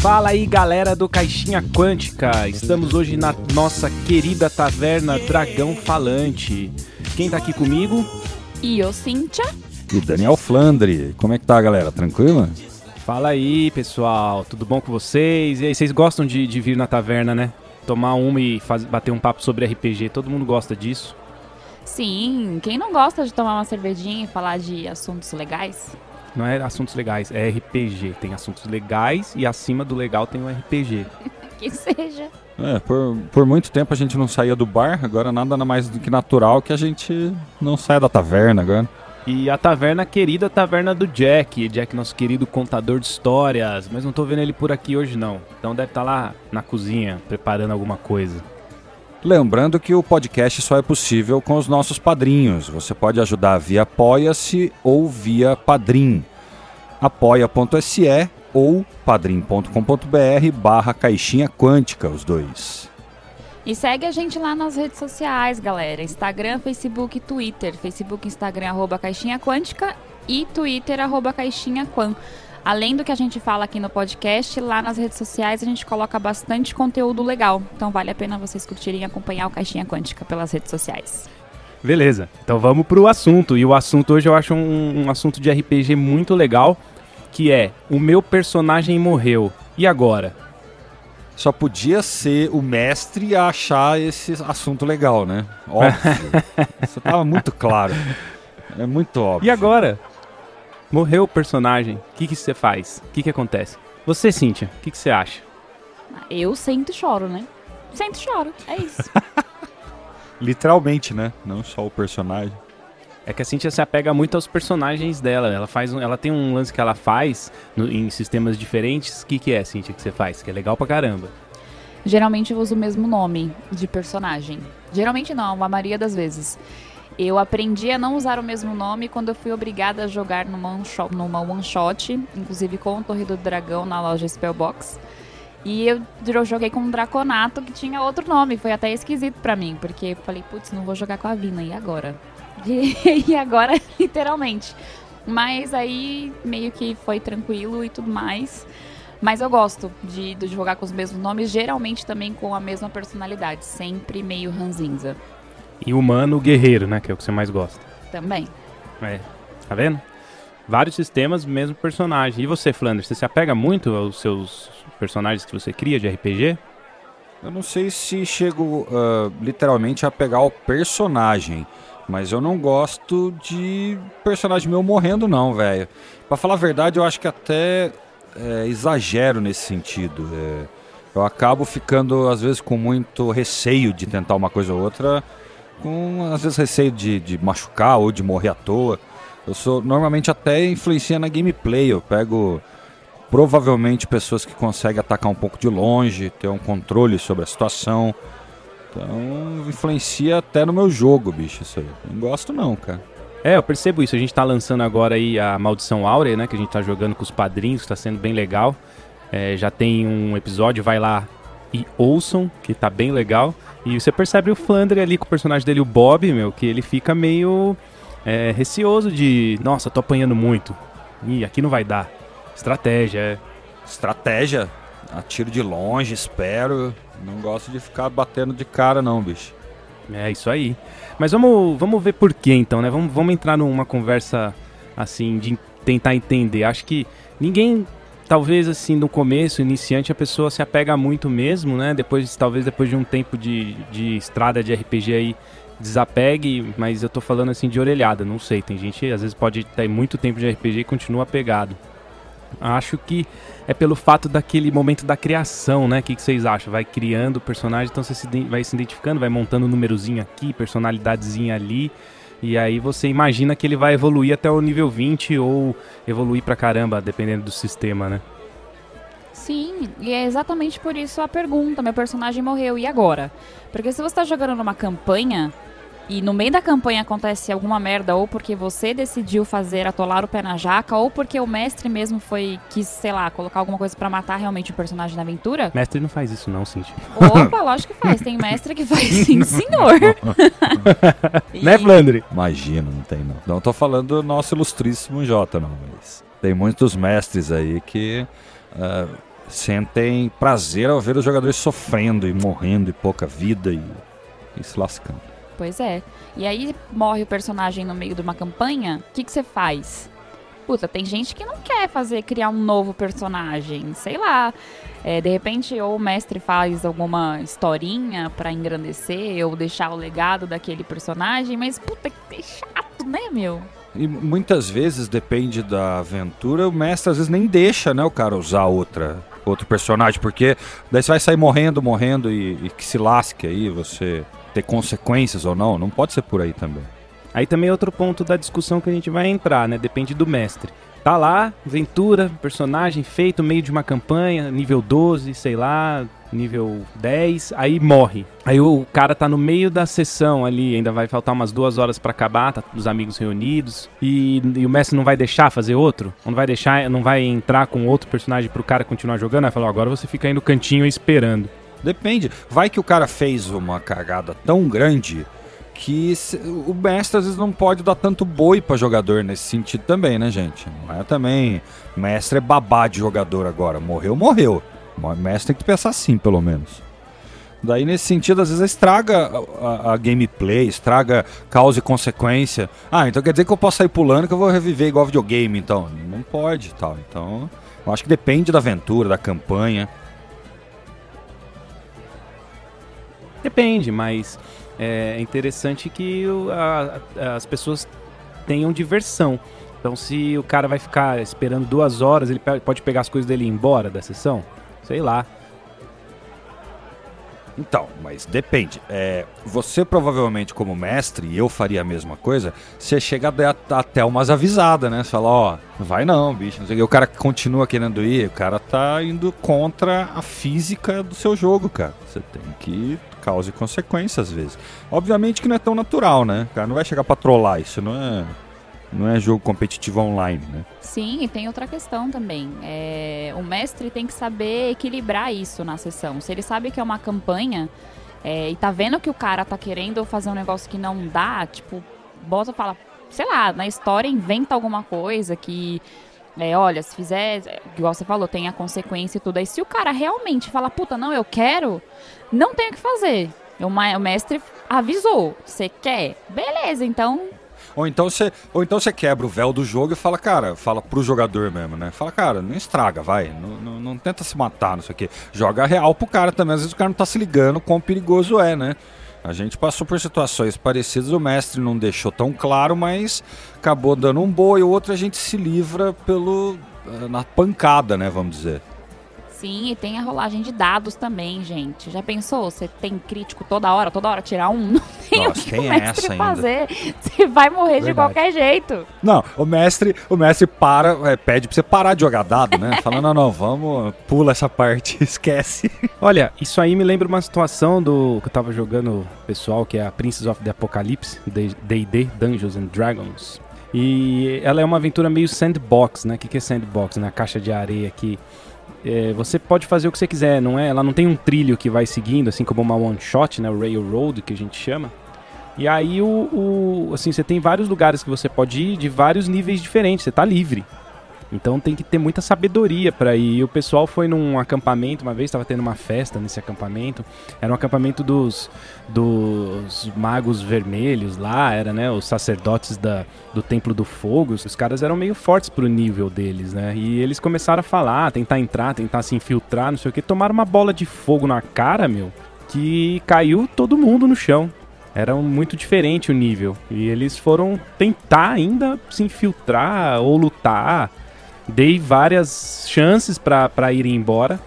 Fala aí, galera do Caixinha Quântica. Estamos hoje na nossa querida taverna Dragão Falante. Quem tá aqui comigo? E eu, Cíntia. E Daniel Flandre. Como é que tá, galera? Tranquilo? Fala aí, pessoal. Tudo bom com vocês? E aí, vocês gostam de, de vir na taverna, né? Tomar uma e faz, bater um papo sobre RPG. Todo mundo gosta disso. Sim, quem não gosta de tomar uma cervejinha e falar de assuntos legais? Não é assuntos legais, é RPG. Tem assuntos legais e acima do legal tem o RPG. que seja. É, por, por muito tempo a gente não saía do bar, agora nada mais do que natural que a gente não saia da taverna agora. E a taverna querida, a taverna do Jack. Jack, nosso querido contador de histórias. Mas não tô vendo ele por aqui hoje, não. Então deve estar tá lá na cozinha, preparando alguma coisa. Lembrando que o podcast só é possível com os nossos padrinhos. Você pode ajudar via Apoia-se ou via Padrim. apoia.se ou padrim.com.br barra caixinha quântica, os dois. E segue a gente lá nas redes sociais, galera. Instagram, Facebook Twitter. Facebook, Instagram, arroba caixinha quântica e Twitter, arroba caixinha quântica. Além do que a gente fala aqui no podcast, lá nas redes sociais a gente coloca bastante conteúdo legal. Então vale a pena vocês curtirem e acompanhar o Caixinha Quântica pelas redes sociais. Beleza, então vamos pro assunto. E o assunto hoje eu acho um, um assunto de RPG muito legal, que é o meu personagem morreu. E agora? Só podia ser o mestre a achar esse assunto legal, né? Óbvio. Isso tava muito claro. É muito óbvio. E agora? Morreu o personagem. O que, que você faz? O que, que acontece? Você, Cíntia, o que, que você acha? Eu sento e choro, né? Sento e choro, é isso. Literalmente, né? Não só o personagem. É que a Cintia se apega muito aos personagens dela. Ela faz, um, ela tem um lance que ela faz no, em sistemas diferentes. O que, que é, Cintia, que você faz? Que é legal pra caramba. Geralmente eu uso o mesmo nome de personagem. Geralmente não, a maioria das vezes. Eu aprendi a não usar o mesmo nome quando eu fui obrigada a jogar numa one shot, numa one shot inclusive com o Torre do Dragão na loja Spellbox. E eu, eu joguei com um Draconato que tinha outro nome. Foi até esquisito para mim, porque eu falei, putz, não vou jogar com a Vina, e agora? E, e agora, literalmente. Mas aí meio que foi tranquilo e tudo mais. Mas eu gosto de, de jogar com os mesmos nomes, geralmente também com a mesma personalidade, sempre meio ranzinza. E humano guerreiro, né? Que é o que você mais gosta. Também. É. Tá vendo? Vários sistemas, mesmo personagem. E você, Flanders, você se apega muito aos seus personagens que você cria de RPG? Eu não sei se chego uh, literalmente a pegar o personagem, mas eu não gosto de personagem meu morrendo, não, velho. Pra falar a verdade, eu acho que até é, exagero nesse sentido. É, eu acabo ficando, às vezes, com muito receio de tentar uma coisa ou outra com às vezes receio de, de machucar ou de morrer à toa. Eu sou normalmente até influencia na gameplay. Eu pego provavelmente pessoas que conseguem atacar um pouco de longe, ter um controle sobre a situação. Então influencia até no meu jogo, bicho. Isso aí. Não gosto não, cara. É, eu percebo isso. A gente tá lançando agora aí a Maldição Áurea, né? Que a gente tá jogando com os padrinhos, tá sendo bem legal. É, já tem um episódio, vai lá e ouçam, que tá bem legal. E você percebe o Flandre ali com o personagem dele, o Bob, meu, que ele fica meio é, receoso de, nossa, tô apanhando muito. Ih, aqui não vai dar. Estratégia, é. Estratégia. Atiro de longe, espero. Não gosto de ficar batendo de cara, não, bicho. É isso aí. Mas vamos, vamos ver por quê, então, né? Vamos, vamos entrar numa conversa assim de tentar entender. Acho que ninguém talvez assim no começo, iniciante, a pessoa se apega muito mesmo, né? Depois, talvez depois de um tempo de, de estrada de RPG aí, desapegue, mas eu tô falando assim de orelhada, não sei. Tem gente às vezes pode ter muito tempo de RPG e continua apegado. Acho que é pelo fato daquele momento da criação, né? O que, que vocês acham? Vai criando o personagem, então você se, vai se identificando, vai montando um númerozinho aqui, personalidadezinha ali. E aí você imagina que ele vai evoluir até o nível 20 ou evoluir pra caramba, dependendo do sistema, né? Sim, e é exatamente por isso a pergunta: meu personagem morreu, e agora? Porque se você está jogando numa campanha, e no meio da campanha acontece alguma merda, ou porque você decidiu fazer atolar o pé na jaca, ou porque o mestre mesmo foi, quis, sei lá, colocar alguma coisa para matar realmente o personagem na aventura. Mestre não faz isso não, Cintia. Opa, lógico que faz. Tem mestre que faz sim, senhor. e... Né, Flandre? Imagina, não tem não. Não tô falando do nosso ilustríssimo Jota, não, mas tem muitos mestres aí que... Uh, sentem prazer ao ver os jogadores sofrendo e morrendo e pouca vida e, e se lascando. Pois é. E aí morre o personagem no meio de uma campanha, o que, você faz? Puta, tem gente que não quer fazer, criar um novo personagem, sei lá. É, de repente, ou o mestre faz alguma historinha para engrandecer ou deixar o legado daquele personagem, mas puta, que chato, né, meu? E muitas vezes, depende da aventura, o mestre às vezes nem deixa, né, o cara usar outra, outro personagem, porque daí você vai sair morrendo, morrendo e, e que se lasque aí, você ter consequências ou não, não pode ser por aí também. Aí também é outro ponto da discussão que a gente vai entrar, né? Depende do mestre. Tá lá, aventura, personagem feito, meio de uma campanha, nível 12, sei lá, nível 10, aí morre. Aí o cara tá no meio da sessão ali, ainda vai faltar umas duas horas para acabar, tá os amigos reunidos, e, e, o mestre não vai deixar fazer outro? Não vai deixar, não vai entrar com outro personagem pro cara continuar jogando? Aí falou, agora você fica aí no cantinho esperando. Depende. Vai que o cara fez uma cagada tão grande que o mestre às vezes não pode dar tanto boi para jogador nesse sentido também, né, gente? Não é também. Mestre é babá de jogador agora. Morreu, morreu. O mestre tem que pensar assim, pelo menos. Daí, nesse sentido, às vezes estraga a, a, a, gameplay, estraga causa e consequência. Ah, então quer dizer que eu posso sair pulando que eu vou reviver igual videogame, então. Não pode tal. Então, eu acho que depende da aventura, da campanha. Depende, mas é interessante que o, a, as pessoas tenham diversão. Então, se o cara vai ficar esperando duas horas, ele pode pegar as coisas dele e ir embora da sessão? Sei lá. Então, mas depende. É, você provavelmente, como mestre, e eu faria a mesma coisa, você chega até umas avisadas, né? Você fala, ó, oh, vai não, bicho. Não o cara continua querendo ir, o cara tá indo contra a física do seu jogo, cara. Você tem que causa e consequência às vezes. Obviamente que não é tão natural, né? O cara não vai chegar pra trollar, isso não é, não é jogo competitivo online, né? Sim, e tem outra questão também. É, o mestre tem que saber equilibrar isso na sessão. Se ele sabe que é uma campanha é, e tá vendo que o cara tá querendo fazer um negócio que não dá, tipo, bota fala, sei lá, na história inventa alguma coisa que é, olha, se fizer, igual você falou, tem a consequência e tudo. Aí se o cara realmente fala, puta, não, eu quero, não tem o que fazer. O mestre avisou, você quer? Beleza, então ou então você, ou então você quebra o véu do jogo e fala, cara, fala pro jogador mesmo, né? Fala, cara, não estraga, vai. Não, não, não tenta se matar, não sei o quê. Joga real pro cara também. Às vezes o cara não tá se ligando quão perigoso é, né? A gente passou por situações parecidas, o mestre não deixou tão claro, mas acabou dando um boi, o outro a gente se livra pelo eh, na pancada, né, vamos dizer. Sim, e tem a rolagem de dados também, gente. Já pensou? Você tem crítico toda hora, toda hora tirar um? Não tem Nossa, o que tem o mestre fazer. Você vai morrer Verdade. de qualquer jeito. Não, o mestre, o mestre para, é, pede pra você parar de jogar dado, né? Fala, não, não, vamos, pula essa parte, esquece. Olha, isso aí me lembra uma situação do que eu tava jogando pessoal, que é a Princess of the Apocalypse, D&D, Dungeons and Dragons. E ela é uma aventura meio sandbox, né? O que, que é sandbox? Na né? caixa de areia aqui é, você pode fazer o que você quiser, não é? Ela não tem um trilho que vai seguindo, assim como uma one shot, né? O railroad que a gente chama. E aí o, o, assim, você tem vários lugares que você pode ir de vários níveis diferentes, você tá livre. Então tem que ter muita sabedoria para ir. E o pessoal foi num acampamento, uma vez estava tendo uma festa nesse acampamento. Era um acampamento dos, dos magos vermelhos lá, era, né, os sacerdotes da, do Templo do Fogo. Os caras eram meio fortes pro nível deles, né? E eles começaram a falar, tentar entrar, tentar se infiltrar, não sei o que. Tomaram uma bola de fogo na cara, meu, que caiu todo mundo no chão era muito diferente o nível. E eles foram tentar ainda se infiltrar ou lutar dei várias chances para ir embora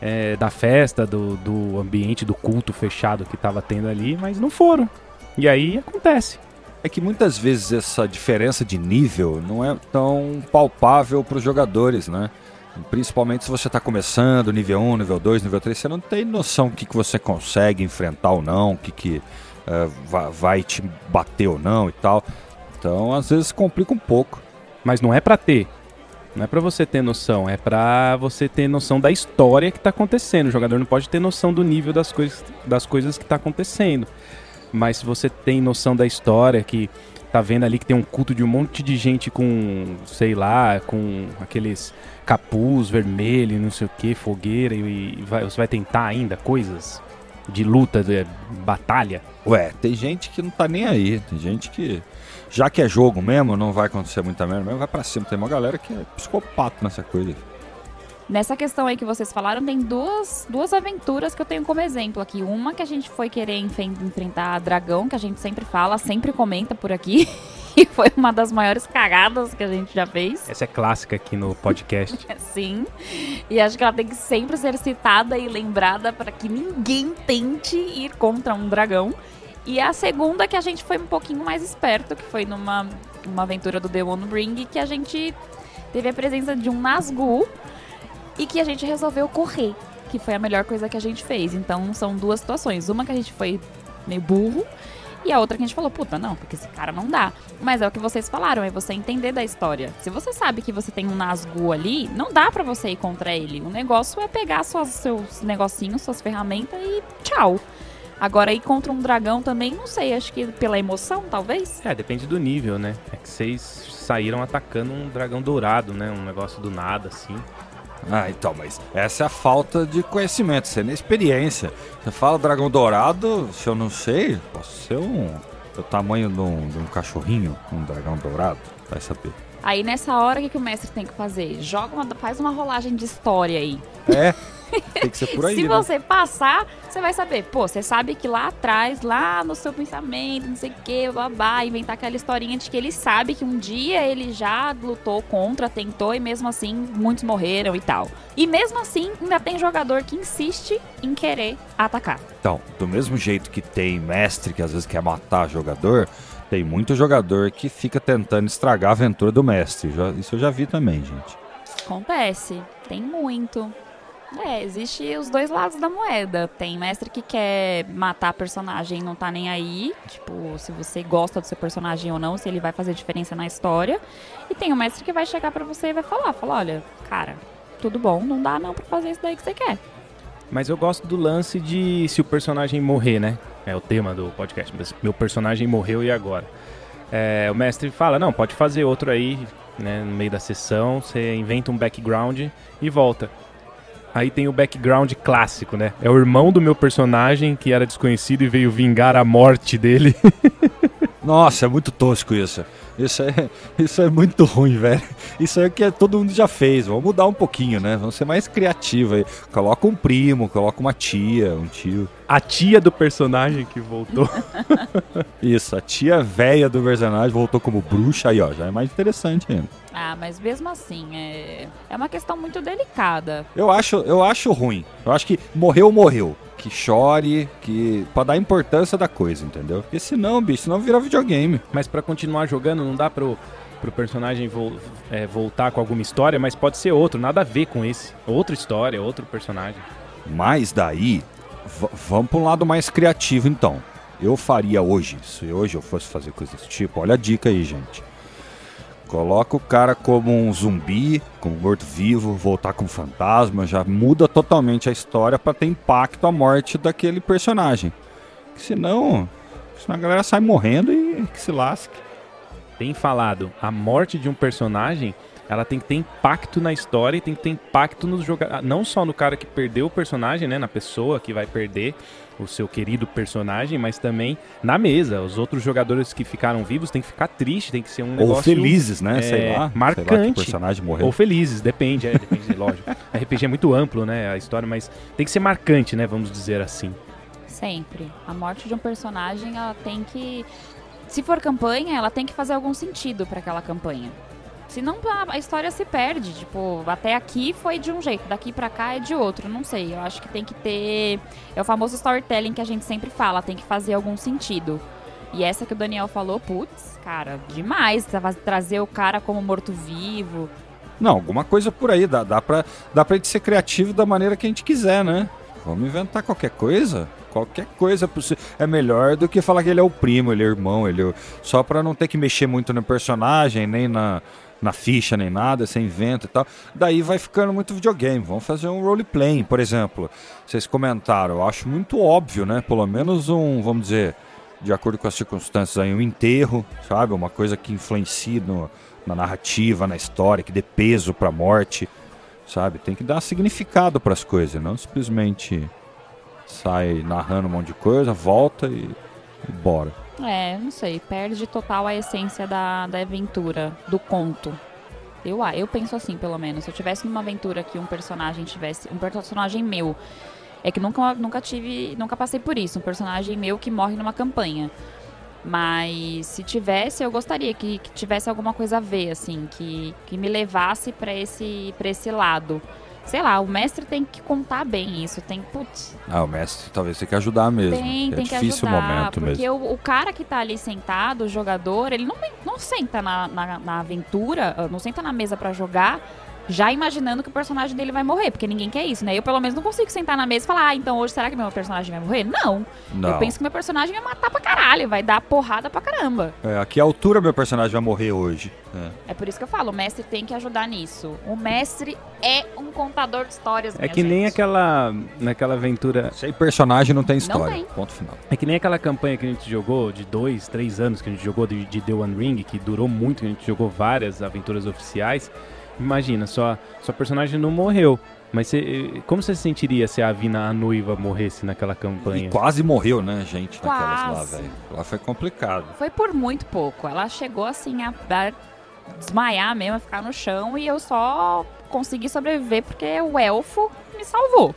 é, da festa, do, do ambiente, do culto fechado que estava tendo ali, mas não foram. E aí acontece. É que muitas vezes essa diferença de nível não é tão palpável para os jogadores, né? Principalmente se você está começando, nível 1, nível 2, nível 3, você não tem noção do que, que você consegue enfrentar ou não, o que, que uh, vai, vai te bater ou não e tal. Então, às vezes complica um pouco. Mas não é para ter. Não é para você ter noção, é para você ter noção da história que tá acontecendo. O jogador não pode ter noção do nível das coisas, das coisas que tá acontecendo. Mas se você tem noção da história que tá vendo ali que tem um culto de um monte de gente com, sei lá, com aqueles capuz vermelho, não sei o que, fogueira, e, e vai, você vai tentar ainda coisas de luta, de batalha? Ué, tem gente que não tá nem aí, tem gente que, já que é jogo mesmo, não vai acontecer muita merda mesmo, vai pra cima. Tem uma galera que é psicopata nessa coisa. Nessa questão aí que vocês falaram, tem duas, duas aventuras que eu tenho como exemplo aqui. Uma que a gente foi querer enfrentar dragão, que a gente sempre fala, sempre comenta por aqui. E foi uma das maiores cagadas que a gente já fez. Essa é clássica aqui no podcast. Sim. E acho que ela tem que sempre ser citada e lembrada para que ninguém tente ir contra um dragão. E a segunda que a gente foi um pouquinho mais esperto, que foi numa uma aventura do The One Ring, que a gente teve a presença de um Nazgûl e que a gente resolveu correr, que foi a melhor coisa que a gente fez. Então são duas situações. Uma que a gente foi meio burro e a outra que a gente falou, puta, não, porque esse cara não dá. Mas é o que vocês falaram, é você entender da história. Se você sabe que você tem um Nazgûl ali, não dá para você ir contra ele. O negócio é pegar suas, seus negocinhos, suas ferramentas e tchau. Agora, ir contra um dragão também, não sei, acho que pela emoção, talvez? É, depende do nível, né? É que vocês saíram atacando um dragão dourado, né? Um negócio do nada, assim. Ah, então, mas essa é a falta de conhecimento, isso é inexperiência. Você fala dragão dourado, se eu não sei, posso ser um. o tamanho de um, de um cachorrinho, um dragão dourado, vai saber. Aí nessa hora, o que, que o mestre tem que fazer? Joga uma, faz uma rolagem de história aí. É. Tem que ser por aí. Se né? você passar, você vai saber. Pô, você sabe que lá atrás, lá no seu pensamento, não sei o que, babá, inventar aquela historinha de que ele sabe que um dia ele já lutou contra, tentou e mesmo assim muitos morreram e tal. E mesmo assim, ainda tem jogador que insiste em querer atacar. Então, do mesmo jeito que tem mestre que às vezes quer matar jogador, tem muito jogador que fica tentando estragar a aventura do mestre. Isso eu já vi também, gente. Acontece, tem muito. É, existe os dois lados da moeda. Tem mestre que quer matar personagem e não tá nem aí. Tipo, se você gosta do seu personagem ou não, se ele vai fazer diferença na história. E tem o mestre que vai chegar para você e vai falar, falar, olha, cara, tudo bom, não dá não pra fazer isso daí que você quer. Mas eu gosto do lance de se o personagem morrer, né? É o tema do podcast. Meu personagem morreu e agora? É, o mestre fala, não, pode fazer outro aí, né? No meio da sessão, você inventa um background e volta. Aí tem o background clássico, né? É o irmão do meu personagem que era desconhecido e veio vingar a morte dele. Nossa, é muito tosco isso. Isso é, isso é muito ruim, velho. Isso é o que todo mundo já fez. Vamos mudar um pouquinho, né? Vamos ser mais criativos aí. Coloca um primo, coloca uma tia, um tio. A tia do personagem que voltou. isso, a tia velha do personagem voltou como bruxa aí, ó. Já é mais interessante ainda. Ah, mas mesmo assim, é, é uma questão muito delicada. Eu acho, eu acho ruim. Eu acho que morreu, morreu que chore, que para dar importância da coisa, entendeu? Porque senão, bicho, senão vira videogame. Mas para continuar jogando não dá pro pro personagem vo é, voltar com alguma história, mas pode ser outro, nada a ver com esse. Outra história, outro personagem. Mas daí, vamos para um lado mais criativo então. Eu faria hoje, se hoje eu fosse fazer coisas desse tipo, olha a dica aí, gente. Coloca o cara como um zumbi, como morto-vivo, voltar como fantasma, já muda totalmente a história para ter impacto a morte daquele personagem. Senão, senão a galera sai morrendo e que se lasque. Bem falado, a morte de um personagem ela tem que ter impacto na história e tem que ter impacto nos jogadores. Não só no cara que perdeu o personagem, né? Na pessoa que vai perder o seu querido personagem, mas também na mesa. Os outros jogadores que ficaram vivos têm que ficar tristes, tem que ser um negócio. Ou felizes, né? É, sei lá. Marcante. Sei lá que personagem morreu. Ou felizes, depende, é, depende, lógico. RPG é muito amplo, né? A história, mas tem que ser marcante, né? Vamos dizer assim. Sempre. A morte de um personagem, ela tem que. Se for campanha, ela tem que fazer algum sentido para aquela campanha. Senão a história se perde. Tipo, até aqui foi de um jeito, daqui para cá é de outro. Não sei. Eu acho que tem que ter. É o famoso storytelling que a gente sempre fala, tem que fazer algum sentido. E essa que o Daniel falou, putz, cara, demais. Trazer o cara como morto-vivo. Não, alguma coisa por aí. Dá, dá, pra, dá pra gente ser criativo da maneira que a gente quiser, né? Vamos inventar qualquer coisa. Qualquer coisa possível. É melhor do que falar que ele é o primo, ele é o irmão, ele é... Só pra não ter que mexer muito no personagem, nem na na ficha nem nada, sem inventa e tal. Daí vai ficando muito videogame. Vamos fazer um roleplay, por exemplo. Vocês comentaram, eu acho muito óbvio, né? Pelo menos um, vamos dizer, de acordo com as circunstâncias aí, um enterro, sabe? Uma coisa que influencie no, na narrativa, na história, que dê peso pra morte, sabe? Tem que dar significado para as coisas, não simplesmente sai narrando um monte de coisa, volta e, e bora. É, não sei, perde total a essência da, da aventura, do conto. Eu, ah, eu penso assim, pelo menos. Se eu tivesse numa aventura que um personagem tivesse. Um personagem meu. É que nunca, nunca tive. Nunca passei por isso. Um personagem meu que morre numa campanha. Mas se tivesse, eu gostaria que, que tivesse alguma coisa a ver, assim, que, que me levasse para esse, pra esse lado sei lá, o mestre tem que contar bem isso, tem, putz. Ah, o mestre talvez tenha que ajudar mesmo. Tem, é tem difícil que ajudar, o momento porque mesmo. o, o, cara que tá ali sentado, o jogador, ele não, não senta na, na, na aventura, ah, não senta na mesa para jogar já imaginando que o personagem dele vai morrer, porque ninguém quer isso, né? Eu, pelo menos, não consigo sentar na mesa e falar, ah, então hoje será que meu personagem vai morrer? Não. Não. Eu penso que meu personagem vai matar pra caralho, vai dar porrada pra caramba. É, a que altura meu personagem vai morrer hoje? É. é por isso que eu falo, o mestre tem que ajudar nisso. O mestre é um contador de histórias, É que gente. nem aquela, naquela aventura... Sem personagem não tem história. Não tem. Ponto final. É que nem aquela campanha que a gente jogou de dois, três anos que a gente jogou de, de The One Ring, que durou muito, que a gente jogou várias aventuras oficiais. Imagina, sua, sua personagem não morreu. Mas você, como você se sentiria se a Vina, a noiva, morresse naquela campanha? E quase morreu, né, gente, naquelas lá, velho. Lá foi complicado. Foi por muito pouco. Ela chegou assim a, a desmaiar mesmo, a ficar no chão e eu só consegui sobreviver porque o elfo me salvou.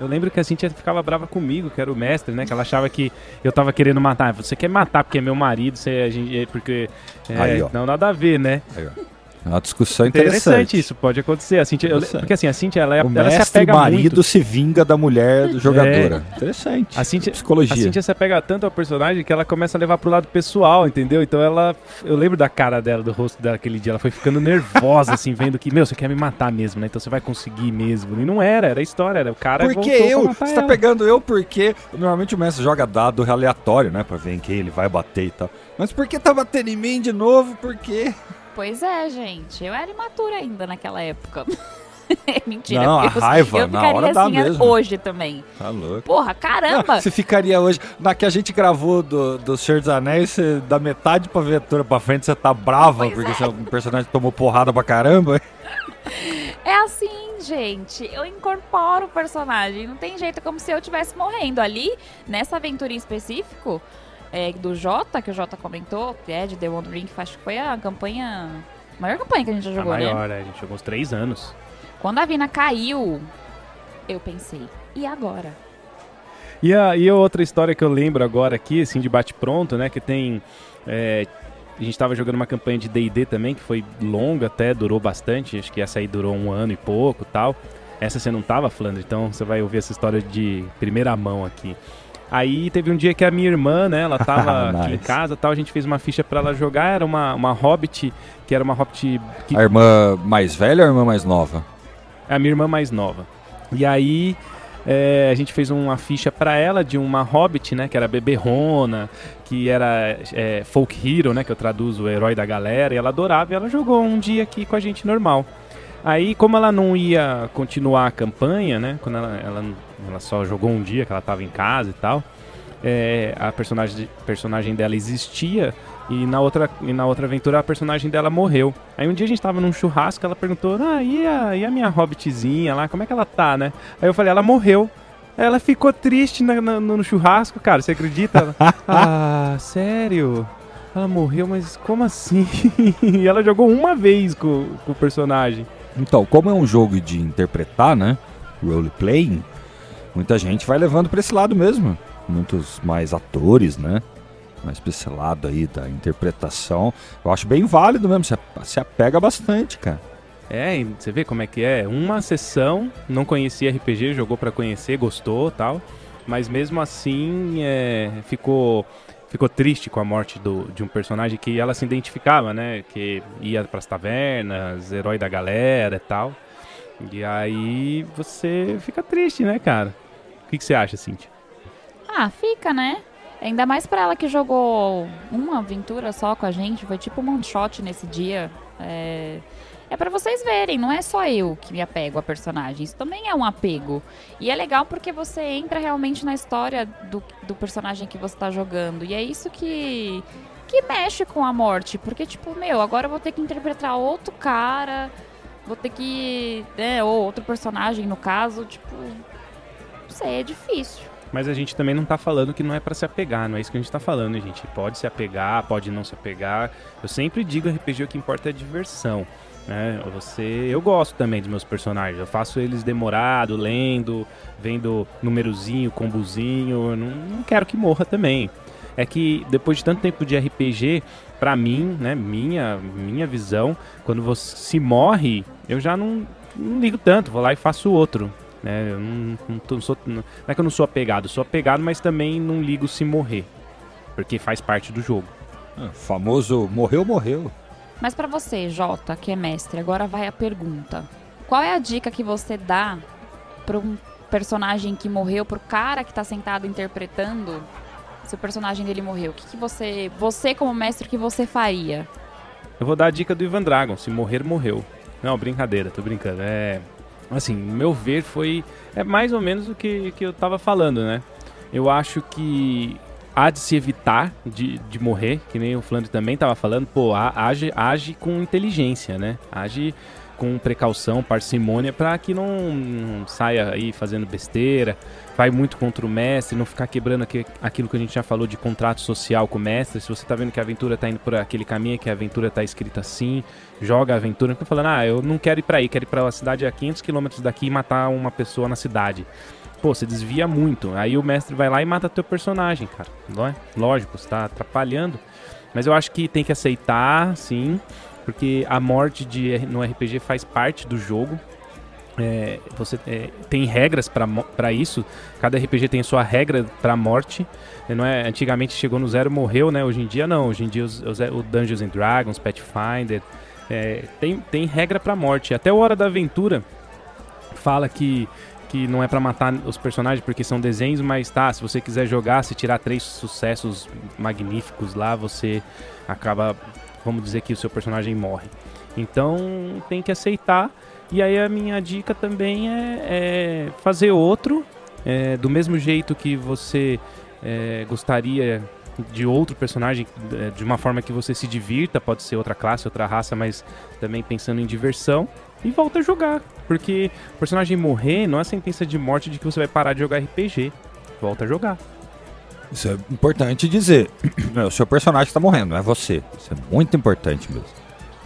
Eu lembro que a Cintia ficava brava comigo, que era o mestre, né? Que ela achava que eu tava querendo matar. Você quer matar porque é meu marido, você, a gente, é porque. É, Aí, ó. não, nada a ver, né? Aí, ó. É uma discussão Interessante, interessante. isso, pode acontecer. A Cintia, eu- porque assim, a Cintia, ela, é- O ela se mestre apega marido muito. se vinga da mulher do jogadora. Interessante. A Cintia, Psicologia. A Cintia se apega tanto ao personagem que ela começa a levar pro lado pessoal, entendeu? Então ela. Eu lembro da cara dela, do rosto dela aquele dia. Ela foi ficando nervosa, assim, vendo que, meu, você quer me matar mesmo, né? Então você vai conseguir mesmo. E não era, era história, era o cara. Porque eu? Você tá pegando eu porque normalmente o mestre joga dado aleatório, né? Pra ver em quem ele vai bater e tal. Mas por que tá batendo em mim de novo? Por quê? Pois é, gente. Eu era imatura ainda naquela época. Mentira. Não, a eu, raiva, eu na ficaria hora assim mesmo. hoje também. Tá louco. Porra, caramba! Você ficaria hoje. Na que a gente gravou do, do Senhor dos Anéis, você, da metade pra aventura pra frente, você tá brava Pois porque é. seu personagem tomou porrada pra caramba. É assim, gente. Eu incorporo o personagem. Não tem jeito, é como se eu estivesse morrendo. Ali, nessa aventura em específico, é, do Jota, que o Jota comentou, que é de The One Ring, que acho que foi a campanha. A maior campanha que a gente já A jogou, né? maior, né? A gente jogou uns três anos. Quando a Vina caiu, eu pensei, e agora? E a, e a outra história que eu lembro agora aqui, assim, de bate-pronto, né? Que tem. é, a gente tava jogando uma campanha de DD também, que foi longa até, durou bastante. Acho que essa aí durou um ano e pouco tal. Essa você não tava, Flandre, então você vai ouvir essa história de primeira mão aqui. Aí teve um dia que a minha irmã, né, ela tava aqui em Nice. casa tal, a gente fez uma ficha pra ela jogar, era uma, uma hobbit, que era uma hobbit que A irmã mais velha ou a irmã mais nova? é a minha irmã mais nova. E aí é, a gente fez uma ficha pra ela de uma hobbit, né? Que era beberrona, que era é, folk hero, né? Que eu traduzo o herói da galera. E ela adorava e ela jogou um dia aqui com a gente normal. Aí, como ela não ia continuar a campanha, né? Quando ela, ela, ela só jogou um dia, que ela tava em casa e tal. é, a personagem, personagem dela existia e na, outra, e na outra aventura a personagem dela morreu. Aí um dia a gente tava num churrasco, ela perguntou, ah, e a, e a minha hobbitzinha lá, como é que ela tá, né? Aí eu falei, ela morreu. Ela ficou triste na- na- no churrasco, cara, você acredita? Ah, sério? Ela morreu, mas como assim? e ela jogou uma vez com, com o personagem. Então, como é um jogo de interpretar, né? Roleplaying, muita gente vai levando pra esse lado mesmo. Muitos mais atores, né? Mais pra esse lado aí da interpretação. Eu acho bem válido mesmo. Se, se apega bastante, cara. É, você vê como é que é. Uma sessão, não conhecia RPG, jogou pra conhecer, gostou tal. Mas mesmo assim, é, ficou, ficou triste com a morte do, de um personagem que ela se identificava, né? Que ia pras tavernas, herói da galera e tal. E aí você fica triste, né, cara? O que, que você acha, Cintia? Ah, fica, né? Ainda mais pra ela que jogou uma aventura só com a gente, foi tipo um one shot nesse dia. É, é para vocês verem, não é só eu que me apego a personagens, também é um apego. E é legal porque você entra realmente na história do, do personagem que você tá jogando. E é isso que, que mexe com a morte. Porque, tipo, meu, agora eu vou ter que interpretar outro cara, vou ter que. Né, ou outro personagem, no caso, tipo. Sei, é difícil. Mas a gente também não tá falando que não é para se apegar, não é isso que a gente tá falando, gente. Pode se apegar, pode não se apegar. Eu sempre digo RPG o que importa é a diversão. Né? Você, eu gosto também dos meus personagens. Eu faço eles demorado, lendo, vendo numerozinho, combozinho. Não, não quero que morra também. É que depois de tanto tempo de RPG, para mim, né, minha, minha visão, quando você se morre, eu já não, não ligo tanto, vou lá e faço outro. Né? Eu não, não, tô, não, sou, não é que eu não sou apegado, sou apegado, mas também não ligo se morrer, porque faz parte do jogo. Ah, famoso morreu, morreu. Mas para você, Jota, que é mestre, agora vai a pergunta. Qual é a dica que você dá para um personagem que morreu, pro cara que tá sentado interpretando, se o personagem dele morreu? O que, que você, você como mestre, o que você faria? Eu vou dar a dica do Ivan Dragon, se morrer, morreu. Não, brincadeira, tô brincando. É, assim, meu ver foi é mais ou menos o que, que eu tava falando, né? Eu acho que há de se evitar de, de morrer, que nem o Flandre também estava falando, pô, age, age com inteligência, né? Age com precaução, parcimônia, para que não, não, saia aí fazendo besteira, vai muito contra o mestre, não ficar quebrando aqui, aquilo que a gente já falou de contrato social com o mestre. Se você tá vendo que a aventura tá indo por aquele caminho, que a aventura tá escrita assim, joga a aventura, não fica falando, ah, eu não quero ir para aí, quero ir para uma cidade a 500 quilômetros daqui e matar uma pessoa na cidade pô, você desvia muito. Aí o mestre vai lá e mata teu personagem, cara. Não é? Lógico, você tá atrapalhando. Mas eu acho que tem que aceitar, sim, porque a morte de, no RPG faz parte do jogo. É, você é, tem regras para isso. Cada RPG tem a sua regra para morte. Não é, antigamente chegou no zero morreu, né? Hoje em dia não. Hoje em dia os, os, o Dungeons and Dragons, Pathfinder é, tem, tem regra para morte. Até o Hora da Aventura fala que que não é para matar os personagens porque são desenhos, mas tá, se você quiser jogar, se tirar três sucessos magníficos lá, você acaba, vamos dizer que o seu personagem morre. Então tem que aceitar. E aí a minha dica também é, é fazer outro, é, do mesmo jeito que você é, gostaria de outro personagem, é, de uma forma que você se divirta, pode ser outra classe, outra raça, mas também pensando em diversão e volta a jogar. Porque o personagem morrer não é sentença de morte de que você vai parar de jogar RPG. Volta a jogar. Isso é importante dizer. o seu personagem está morrendo, não é você. Isso é muito importante mesmo.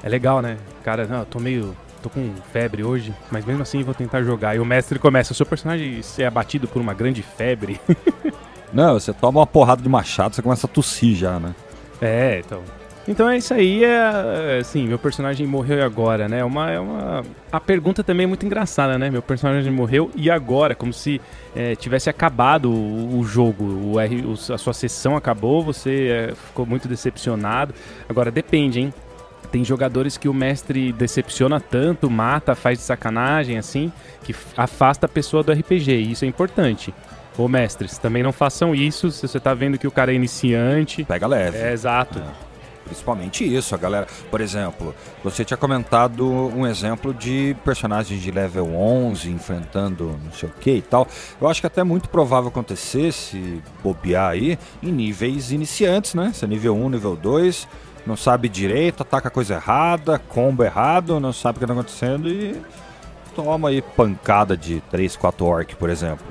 É legal, né? Cara, não, eu tô meio. tô com febre hoje, mas mesmo assim vou tentar jogar. E o mestre começa, o seu personagem ser abatido por uma grande febre. não, você toma uma porrada de machado, você começa a tossir já, né? É, então. Então é isso aí, é assim, meu personagem morreu e agora, né? Uma, é uma. A pergunta também é muito engraçada, né? Meu personagem morreu e agora, como se é, tivesse acabado o, o jogo, o R, o, a sua sessão acabou, você é, ficou muito decepcionado. Agora depende, hein? Tem jogadores que o mestre decepciona tanto, mata, faz de sacanagem, assim, que afasta a pessoa do RPG. E isso é importante. Ô mestres, também não façam isso se você tá vendo que o cara é iniciante. Pega leve. É, exato. É. Principalmente isso, a galera. Por exemplo, você tinha comentado um exemplo de personagens de level 11 enfrentando não sei o que e tal. Eu acho que até muito provável acontecer, se bobear aí, em níveis iniciantes, né? Se é nível 1, nível 2, não sabe direito, ataca coisa errada, combo errado, não sabe o que está acontecendo e toma aí pancada de 3, 4 orc, por exemplo.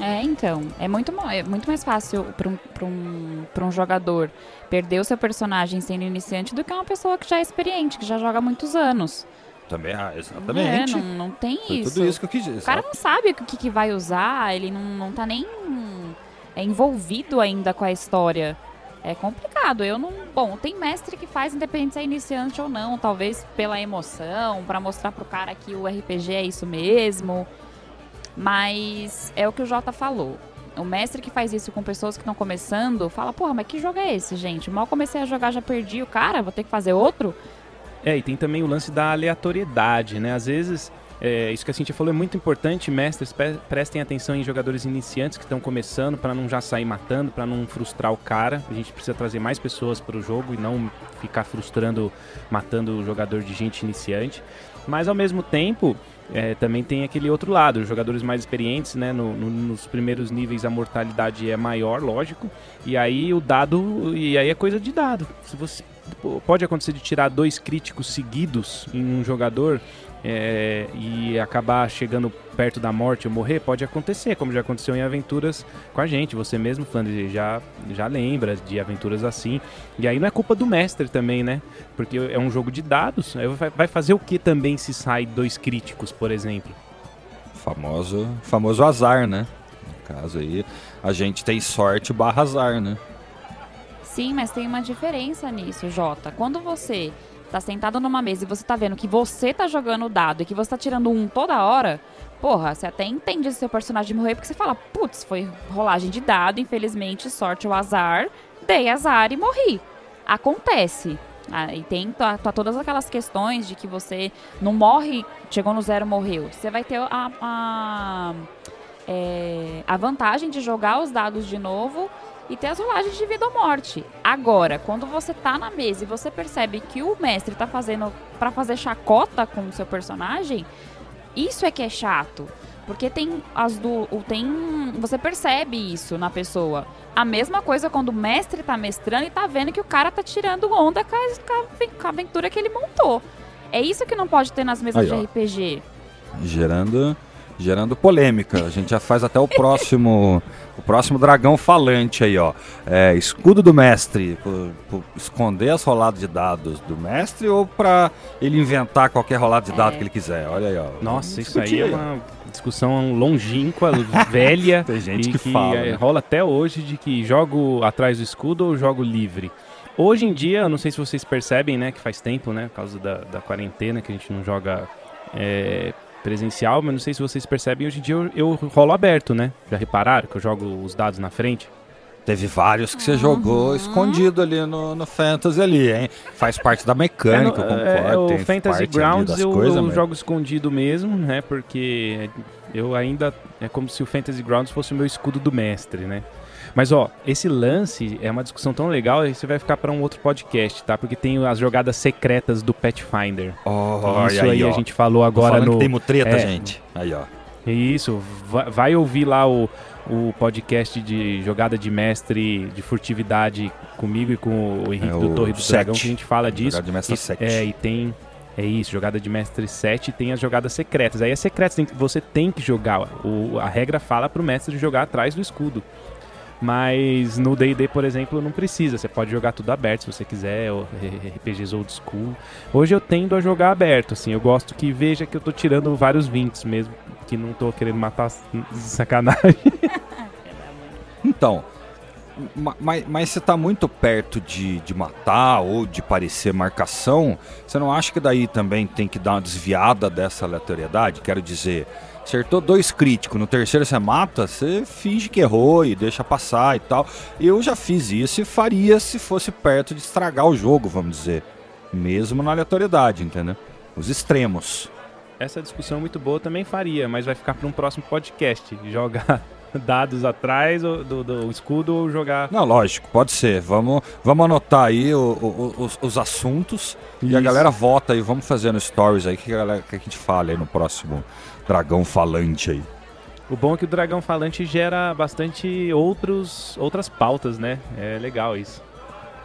É, então. É muito, é muito mais fácil para um, um, um jogador perder o seu personagem sendo iniciante do que uma pessoa que já é experiente, que já joga há muitos anos. Também, ah, exatamente. É, não, não tem Foi isso. Tudo isso que eu quis dizer. O cara não sabe o que, que vai usar, ele não, não tá nem é envolvido ainda com a história. É complicado. Eu não. Bom, tem mestre que faz independente se é iniciante ou não, talvez pela emoção, para mostrar pro cara que o RPG é isso mesmo. Mas é o que o Jota falou. O mestre que faz isso com pessoas que estão começando, fala, porra, mas que jogo é esse, gente? Mal comecei a jogar, já perdi o cara, vou ter que fazer outro? É, e tem também o lance da aleatoriedade, né? Às vezes é, isso que a Cintia falou é muito importante, mestres, prestem atenção em jogadores iniciantes que estão começando, para não já sair matando, para não frustrar o cara. A gente precisa trazer mais pessoas para o jogo e não ficar frustrando, matando o jogador de gente iniciante. Mas ao mesmo tempo, é, também tem aquele outro lado, os jogadores mais experientes, né? No, no, nos primeiros níveis a mortalidade é maior, lógico. E aí o dado. E aí é coisa de dado. Se você. Pode acontecer de tirar dois críticos seguidos em um jogador é, e acabar chegando perto da morte ou morrer, pode acontecer, como já aconteceu em aventuras com a gente. Você mesmo, Flandre, já, já lembra de aventuras assim. E aí não é culpa do mestre também, né? Porque é um jogo de dados. Vai fazer o que também se sai dois críticos, por exemplo? Famoso, famoso azar, né? No caso aí, a gente tem sorte barra azar, né? Sim, mas tem uma diferença nisso, Jota. Quando você tá sentado numa mesa e você tá vendo que você tá jogando o dado e que você tá tirando um toda hora, porra, você até entende seu personagem morrer porque você fala, putz, foi rolagem de dado, infelizmente, sorte ou azar, dei azar e morri. Acontece. Ah, e tem tá, tá, todas aquelas questões de que você não morre, chegou no zero, morreu. Você vai ter a, a, é, a vantagem de jogar os dados de novo e ter as rolagens de vida ou morte. Agora, quando você tá na mesa e você percebe que o mestre tá fazendo para fazer chacota com o seu personagem, isso é que é chato. Porque tem as do. Tem. Você percebe isso na pessoa. A mesma coisa quando o mestre tá mestrando e tá vendo que o cara tá tirando onda com a, com a aventura que ele montou. É isso que não pode ter nas mesas Aí, de RPG. Gerando gerando polêmica. A gente já faz até o próximo o próximo dragão falante aí, ó. É, escudo do mestre, por, por esconder as roladas de dados do mestre ou para ele inventar qualquer rolada de dados é. que ele quiser. Olha aí, ó. Nossa, isso aí é uma discussão longínqua, velha. Tem gente que, que fala. É, né? Rola até hoje de que jogo atrás do escudo ou jogo livre. Hoje em dia, não sei se vocês percebem, né, que faz tempo, né, por causa da, da quarentena, que a gente não joga é, presencial, mas não sei se vocês percebem, hoje em dia eu, eu rolo aberto, né? Já repararam que eu jogo os dados na frente? Teve vários que você uhum. jogou escondido ali no, no Fantasy ali, hein? Faz parte da mecânica, é, eu concordo. É, o Fantasy Grounds eu, coisas, eu jogo escondido mesmo, né? Porque eu ainda... É como se o Fantasy Grounds fosse o meu escudo do mestre, né? Mas ó, esse lance é uma discussão tão legal e você vai ficar para um outro podcast, tá? Porque tem as jogadas secretas do Pathfinder. Oh, isso aí, aí a gente falou agora no. Que tem treta, é, gente. Aí, ó. Isso, vai, vai ouvir lá o, o podcast de jogada de mestre de furtividade comigo e com o Henrique é, do Torre do Dragão, que a gente fala disso. Jogada de mestre 7. É, e tem. É isso, jogada de mestre 7 e tem as jogadas secretas. Aí as secretas você tem que jogar. O, a regra fala pro mestre jogar atrás do escudo. Mas no D&D, por exemplo, não precisa. Você pode jogar tudo aberto se você quiser, ou RPGs old school. Hoje eu tendo a jogar aberto, assim. Eu gosto que veja que eu tô tirando vários 20 mesmo, que não tô querendo matar sacanagem. então, mas, mas você tá muito perto de, de matar ou de parecer marcação, você não acha que daí também tem que dar uma desviada dessa aleatoriedade? Quero dizer Acertou dois críticos, no terceiro você mata, você finge que errou e deixa passar e tal. Eu já fiz isso e faria se fosse perto de estragar o jogo, vamos dizer. Mesmo na aleatoriedade, entendeu? Os extremos. Essa discussão muito boa também faria, mas vai ficar para um próximo podcast. Jogar dados atrás do, do, do, escudo ou jogar. Não, lógico, pode ser. Vamos, vamos anotar aí o, o, os, os, assuntos Isso. e a galera vota aí. Vamos fazer no stories aí que a, galera, que a gente fala aí no próximo dragão falante aí. O bom é que o dragão falante gera bastante outros, outras pautas, né? É legal isso.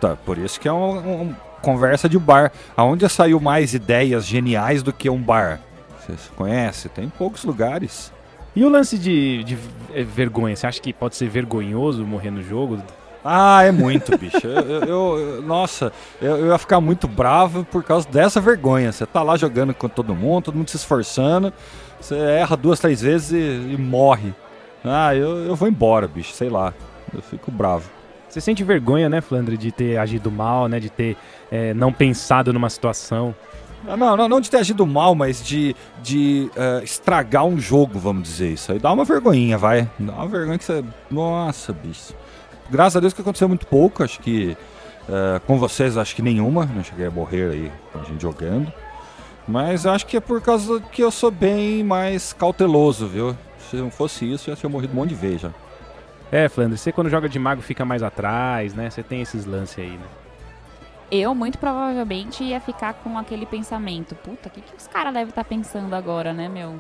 Tá, por isso que é uma, uma conversa de bar. Aonde saiu mais ideias geniais do que um bar? Você conhece? Tem poucos lugares. E o lance de, de é, vergonha? Você acha que pode ser vergonhoso morrer no jogo? Ah, é muito, bicho. Eu, eu, eu nossa, eu, eu, ia ficar muito bravo por causa dessa vergonha. Você tá lá jogando com todo mundo, todo mundo se esforçando, você erra duas, três vezes e, e morre. Ah, eu, eu vou embora, bicho, sei lá. Eu fico bravo. Você sente vergonha, né, Flandre, de ter agido mal, né, de ter é, não pensado numa situação? Ah, não, não, não de ter agido mal, mas de, de uh, estragar um jogo, vamos dizer isso. Aí dá uma vergonhinha, vai. Dá uma vergonha que você. Nossa, bicho. Graças a Deus que aconteceu muito pouco, acho que. Uh, com vocês, acho que nenhuma. Não cheguei a morrer aí com a gente jogando. Mas acho que é por causa que eu sou bem mais cauteloso, viu? Se não fosse isso, eu já tinha morrido um monte de vez já. É, Flandre, você quando joga de mago fica mais atrás, né? Você tem esses lances aí, né? Eu, muito provavelmente, ia ficar com aquele pensamento. Puta, o que, que os caras devem estar pensando agora, né, meu?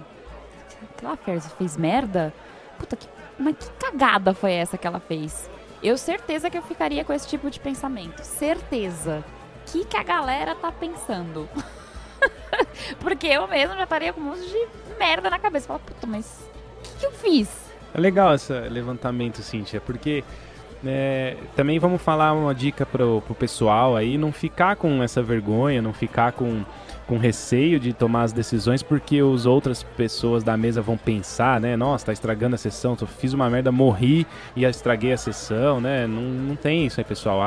Aquela Ferris fez merda? Puta, que, mas que cagada foi essa que ela fez? Eu certeza que eu ficaria com esse tipo de pensamento. Certeza. O que, que a galera tá pensando? Porque eu mesmo já estaria com um monte de merda na cabeça. Fala, puta, mas o que, que eu fiz? É legal esse levantamento, Cíntia, porque é, também vamos falar uma dica pro, pro pessoal aí, não ficar com essa vergonha, não ficar com, com receio de tomar as decisões, porque as outras pessoas da mesa vão pensar, né? Nossa, tá estragando a sessão, eu fiz uma merda, morri e estraguei a sessão, né? Não, não tem isso aí, pessoal.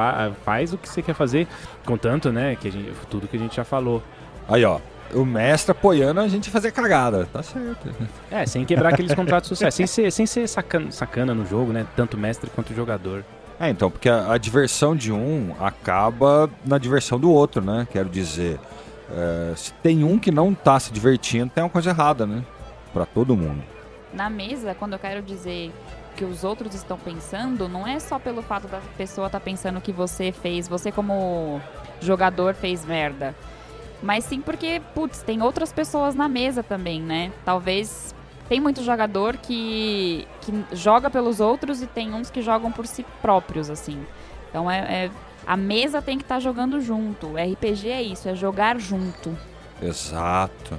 Faz o que você quer fazer, contanto, né? Que gente, tudo que a gente já falou. Aí, ó, o mestre apoiando a gente a fazer cagada. Tá certo. É, sem quebrar aqueles contratos de sucesso. Sem ser, sem ser sacana, sacana no jogo, né? Tanto mestre quanto jogador. É, então, porque a, a diversão de um acaba na diversão do outro, né? Quero dizer, é, se tem um que não tá se divertindo, tem uma coisa errada, né? Pra todo mundo. Na mesa, quando eu quero dizer que os outros estão pensando, não é só pelo fato da pessoa estar tá pensando que você fez, você como jogador fez merda. Mas sim porque, putz, tem outras pessoas na mesa também, né? Talvez tem muito jogador que, que joga pelos outros e tem uns que jogam por si próprios, assim. Então é, é a mesa tem que estar tá jogando junto. RPG é isso, é jogar junto. Exato.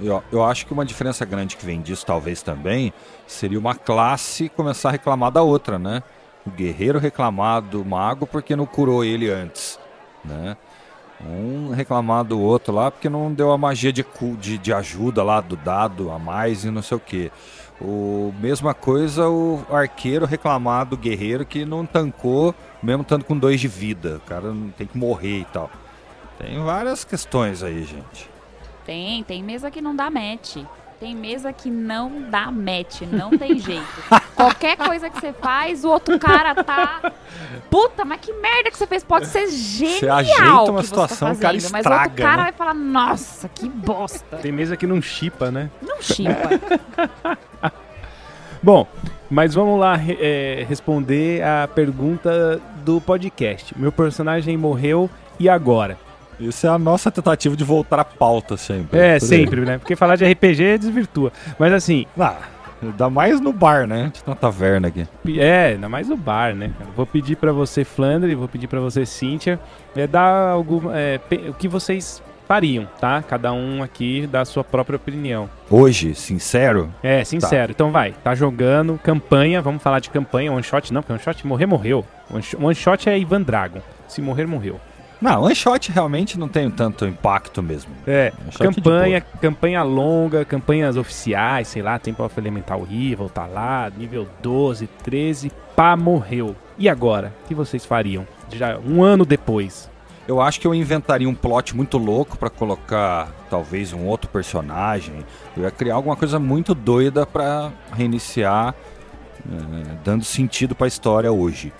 Eu, eu acho que uma diferença grande que vem disso, talvez também, seria uma classe começar a reclamar da outra, né? O guerreiro reclamar do mago porque não curou ele antes, né? Um reclamar do outro lá porque não deu a magia de, de, de ajuda lá do dado a mais e não sei o que. O, mesma coisa o arqueiro reclamar do guerreiro que não tancou, mesmo estando com dois de vida. O cara tem que morrer e tal. Tem várias questões aí, gente. Tem, tem mesa que não dá match. Tem mesa que não dá match, não tem jeito. Qualquer coisa que você faz, o outro cara tá. Puta, mas que merda que você fez? Pode ser genial. Você ajeita uma tá situação, tá o cara estraga. Mas o outro cara né? vai falar, nossa, que bosta. Tem mesa que não chipa, né? Não chipa. Bom, mas vamos lá é, responder a pergunta do podcast. Meu personagem morreu e agora? Isso é a nossa tentativa de voltar à pauta sempre. É, sempre, né? Porque falar de RPG desvirtua. Mas assim. Ah, Ainda mais no bar, né? A gente tá na taverna aqui. É, ainda mais no bar, né? Vou pedir para você, Flandre, vou pedir para você, Cíntia, é, dar algum, é, o que vocês fariam, tá? Cada um aqui dá a sua própria opinião. Hoje, sincero? É, sincero. Tá. Então vai, tá jogando campanha, vamos falar de campanha, one shot não, porque one shot morrer, morreu. One shot é Ivan Dragon. Se morrer, morreu. Não, one shot realmente não tem tanto impacto mesmo. É, campanha, campanha longa, campanhas oficiais, sei lá, Temple of Elemental Rival, tá lá, nível 12, 13, pá, morreu. E agora? O que vocês fariam? Já um ano depois. Eu acho que eu inventaria um plot muito louco para colocar talvez um outro personagem. Eu ia criar alguma coisa muito doida para reiniciar, é, dando sentido para a história hoje.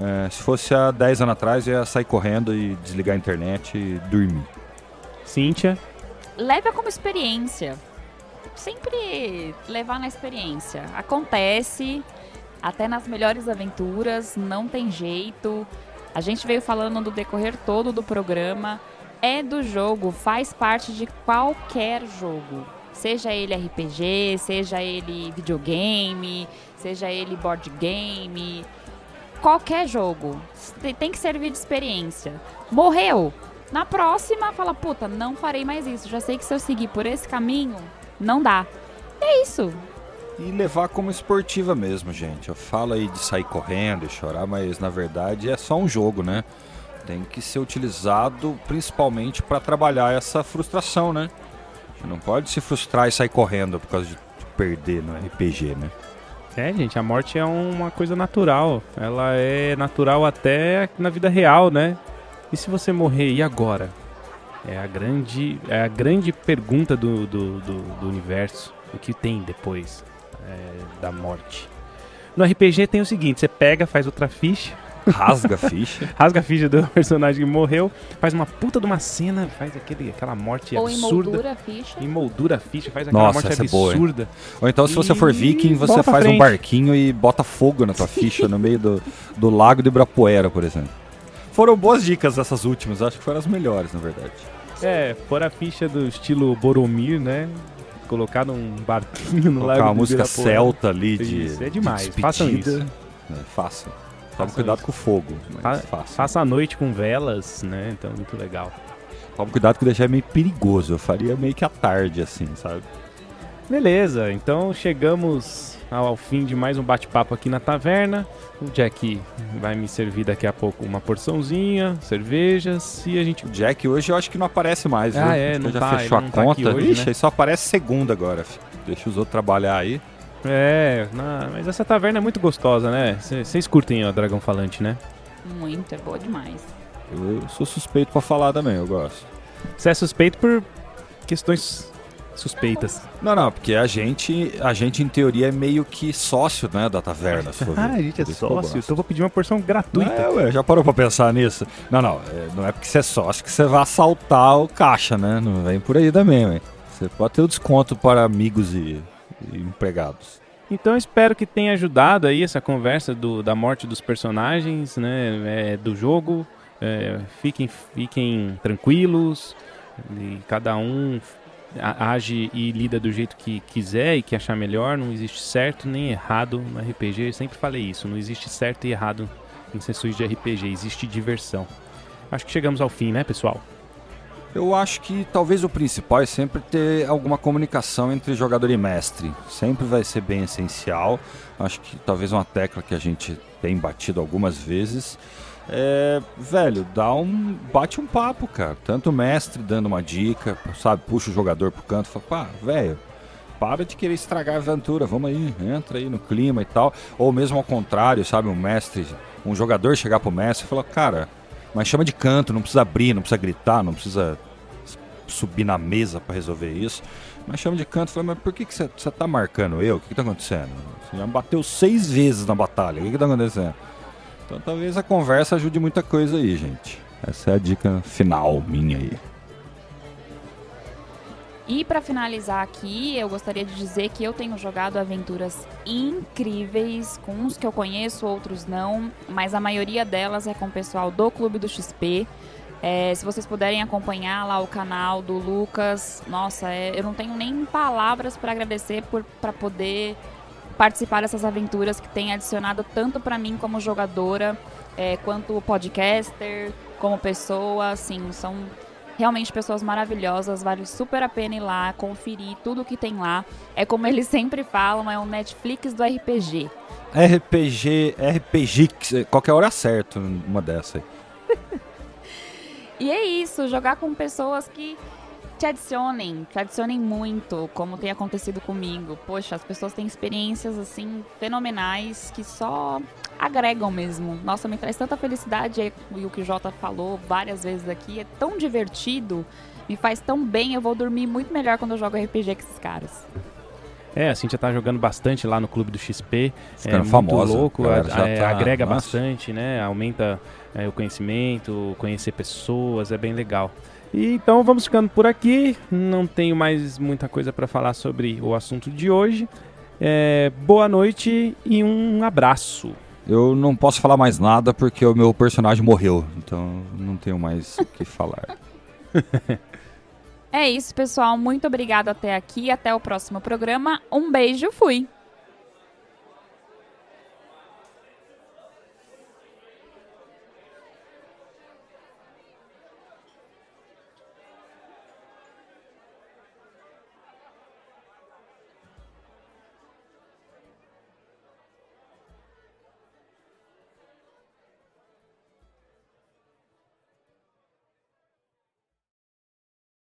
É, se fosse há 10 anos atrás, eu ia sair correndo e desligar a internet e dormir. Cíntia? Leva como experiência. Sempre levar na experiência. Acontece, até nas melhores aventuras, não tem jeito. A gente veio falando do decorrer todo do programa. É do jogo, faz parte de qualquer jogo. Seja ele RPG, seja ele videogame, seja ele board game qualquer jogo. Tem que servir de experiência. Morreu. Na próxima, fala, puta, não farei mais isso. Já sei que se eu seguir por esse caminho, não dá. É isso. E levar como esportiva mesmo, gente. Eu falo aí de sair correndo e chorar, mas na verdade é só um jogo, né? Tem que ser utilizado principalmente para trabalhar essa frustração, né? Não pode se frustrar e sair correndo por causa de perder no RPG, né? É, gente, a morte é uma coisa natural. Ela é natural até na vida real, né? E se você morrer, e agora? É a grande, é a grande pergunta do, do, do, do universo. O que tem depois é, da morte? No RPG tem o seguinte: você pega, faz outra ficha, Rasga a ficha. rasga a ficha do personagem que morreu, faz uma puta de uma cena, faz aquele, aquela morte Ou absurda. emoldura a ficha. Emoldura a ficha, faz aquela Nossa, morte essa é boa, absurda. Ou então, se você for viking, você faz um barquinho e bota fogo na tua ficha no meio do, do lago de Ibirapuera, por exemplo. Foram boas dicas essas últimas, acho que foram as melhores, na verdade. É, pôr a ficha do estilo Boromir, né? Colocar num barquinho no Colocar lago uma do música celta ali de. Isso, é demais. de Façam despedida. É, façam. Façam cuidado isso. com o fogo, Fa-. Faça a noite com velas, né? Então, muito legal. Tome cuidado que deixar é meio perigoso. Eu faria meio que à tarde, assim, sabe? Beleza, então chegamos ao, fim de mais um bate-papo aqui na taverna. O Jack vai me servir daqui a pouco uma porçãozinha, cervejas e a gente. O Jack hoje eu acho que não aparece mais, viu? Ah, é, Acho que não já tá, fechou a tá aqui conta. hoje, Ixi, né? aí só aparece segunda agora. filho. Deixa os outros trabalhar aí. É, na- mas essa taverna é muito gostosa, né? Vocês curtem o Dragão Falante, né? Muito, é boa demais. Eu, eu sou suspeito pra falar também, eu gosto. Você é suspeito por questões suspeitas. Não, não, porque a gente, a gente em teoria é meio que sócio, né, da taverna. se for ver. Ah, a gente é Por isso que eu sócio, gosto. então vou pedir uma porção gratuita. É, ué, já parou pra pensar nisso? Não, não, é, não é porque você é sócio que você vai assaltar o caixa, né? Não vem por aí também, ué. Você pode ter o desconto para amigos e empregados. Então espero que tenha ajudado aí essa conversa do, da morte dos personagens, né, é, do jogo. É, fiquem, fiquem tranquilos, e cada um age e lida do jeito que quiser e que achar melhor. Não existe certo nem errado no RPG. Eu sempre falei isso. Não existe certo e errado em sessões de RPG. Existe diversão. Acho que chegamos ao fim, né, pessoal? Eu acho que talvez o principal é sempre ter alguma comunicação entre jogador e mestre. Sempre vai ser bem essencial. Acho que talvez uma tecla que a gente tem batido algumas vezes é, velho, dá um. bate um papo, cara. Tanto o mestre dando uma dica, sabe, puxa o jogador pro canto fala, pá, velho, para de querer estragar a aventura, vamos aí, entra aí no clima e tal. Ou mesmo ao contrário, sabe, um mestre, um jogador chegar pro mestre e falar, cara, mas chama de canto, não precisa abrir, não precisa gritar, não precisa subir na mesa pra resolver isso. Mas chama de canto e fala, mas por que você tá marcando eu? O que, que tá acontecendo? Você já bateu seis vezes na batalha, o que, que tá acontecendo? Então talvez a conversa ajude muita coisa aí, gente. Essa é a dica final minha aí. E pra finalizar aqui, eu gostaria de dizer que eu tenho jogado aventuras incríveis, com uns que eu conheço, outros não, mas a maioria delas é com o pessoal do Clube do XP. É, se vocês puderem acompanhar lá o canal do Lucas, nossa, é, eu não tenho nem palavras para agradecer para poder participar dessas aventuras que tem adicionado tanto para mim como jogadora, é, quanto podcaster, como pessoa, assim, são realmente pessoas maravilhosas, vale super a pena ir lá, conferir tudo que tem lá. É como eles sempre falam, é um Netflix do RPG. RPG, RPG, qualquer hora acerto uma dessa aí. E é isso, jogar com pessoas que te adicionem, te adicionem muito, como tem acontecido comigo. Poxa, as pessoas têm experiências assim fenomenais que só agregam mesmo. Nossa, me traz tanta felicidade é- e o que o Jota falou várias vezes aqui, é tão divertido, me faz tão bem, eu vou dormir muito melhor quando eu jogo RPG com esses caras. É, a Cintia tá jogando bastante lá no Clube do XP. Ficando é muito famosa, louco, a galera a- já é, tá- agrega nossa. bastante, né? Aumenta é, o conhecimento, conhecer pessoas, é bem legal. E então vamos ficando por aqui. Não tenho mais muita coisa para falar sobre o assunto de hoje. É, boa noite e um abraço. Eu não posso falar mais nada porque o meu personagem morreu, então não tenho mais o que falar. É isso, pessoal. Muito obrigada até aqui. Até o próximo programa. Um beijo, fui!